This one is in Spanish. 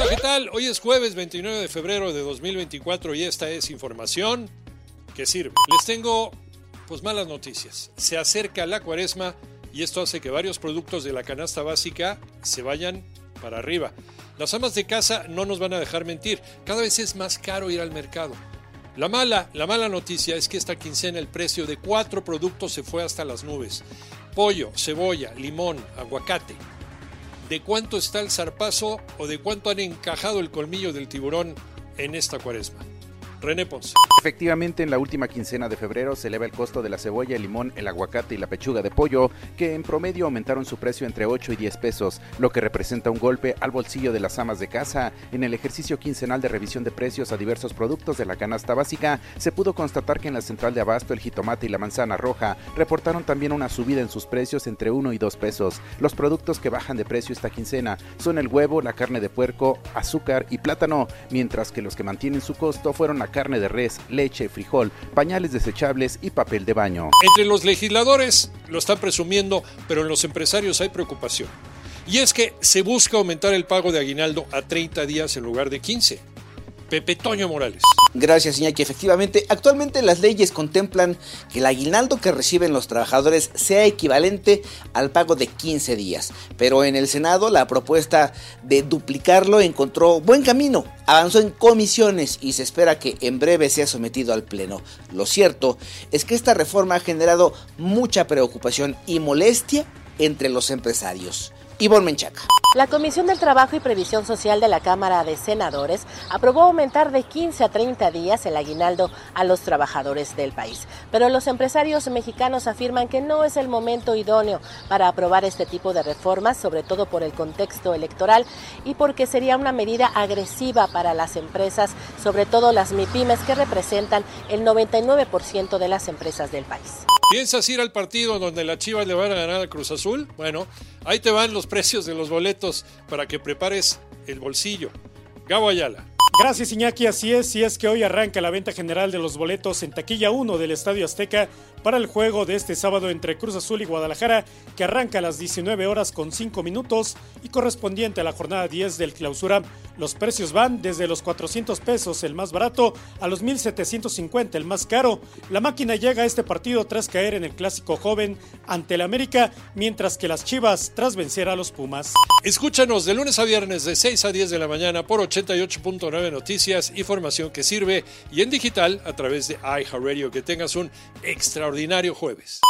Hola, ¿qué tal? Hoy es jueves 29 de febrero de 2024 y esta es información que sirve. Les tengo pues malas noticias. Se acerca la cuaresma y esto hace que varios productos de la canasta básica se vayan para arriba. Las amas de casa no nos van a dejar mentir. Cada vez es más caro ir al mercado. La mala, la mala noticia es que esta quincena el precio de cuatro productos se fue hasta las nubes. Pollo, cebolla, limón, aguacate. ¿De cuánto está el zarpazo o de cuánto han encajado el colmillo del tiburón en esta cuaresma? René. Efectivamente, en la última quincena de febrero se eleva el costo de la cebolla, el limón, el aguacate y la pechuga de pollo, que en promedio aumentaron su precio entre 8 y 10 pesos, lo que representa un golpe al bolsillo de las amas de casa. En el ejercicio quincenal de revisión de precios a diversos productos de la canasta básica, se pudo constatar que en la central de abasto el jitomate y la manzana roja reportaron también una subida en sus precios entre 1 y 2 pesos. Los productos que bajan de precio esta quincena son el huevo, la carne de puerco, azúcar y plátano, mientras que los que mantienen su costo fueron la carne de res, leche, frijol, pañales desechables y papel de baño. Entre los legisladores lo están presumiendo, pero en los empresarios hay preocupación. Y es que se busca aumentar el pago de aguinaldo a 30 días en lugar de 15. Pepe Toño Morales. Gracias, Iñaki. Efectivamente, actualmente las leyes contemplan que el aguinaldo que reciben los trabajadores sea equivalente al pago de 15 días. Pero en el Senado la propuesta de duplicarlo encontró buen camino, avanzó en comisiones y se espera que en breve sea sometido al Pleno. Lo cierto es que esta reforma ha generado mucha preocupación y molestia entre los empresarios. Ivonne Menchaca. La Comisión del Trabajo y Previsión Social de la Cámara de Senadores aprobó aumentar de 15 a 30 días el aguinaldo a los trabajadores del país. Pero los empresarios mexicanos afirman que no es el momento idóneo para aprobar este tipo de reformas, sobre todo por el contexto electoral y porque sería una medida agresiva para las empresas, sobre todo las MIPIMES que representan el 99% de las empresas del país. ¿Piensas ir al partido donde la Chivas le van a ganar al Cruz Azul? Bueno, ahí te van los precios de los boletos para que prepares el bolsillo. Gabo Ayala. Gracias Iñaki, así es, y es que hoy arranca la venta general de los boletos en taquilla 1 del Estadio Azteca para el juego de este sábado entre Cruz Azul y Guadalajara, que arranca a las 19 horas con 5 minutos y correspondiente a la jornada 10 del clausura. Los precios van desde los 400 pesos, el más barato, a los 1750, el más caro. La máquina llega a este partido tras caer en el clásico joven ante el América, mientras que las Chivas tras vencer a los Pumas. Escúchanos de lunes a viernes de 6 a 10 de la mañana por 88.9 Noticias, información que sirve y en digital a través de iHeartRadio. Que tengas un extraordinario jueves.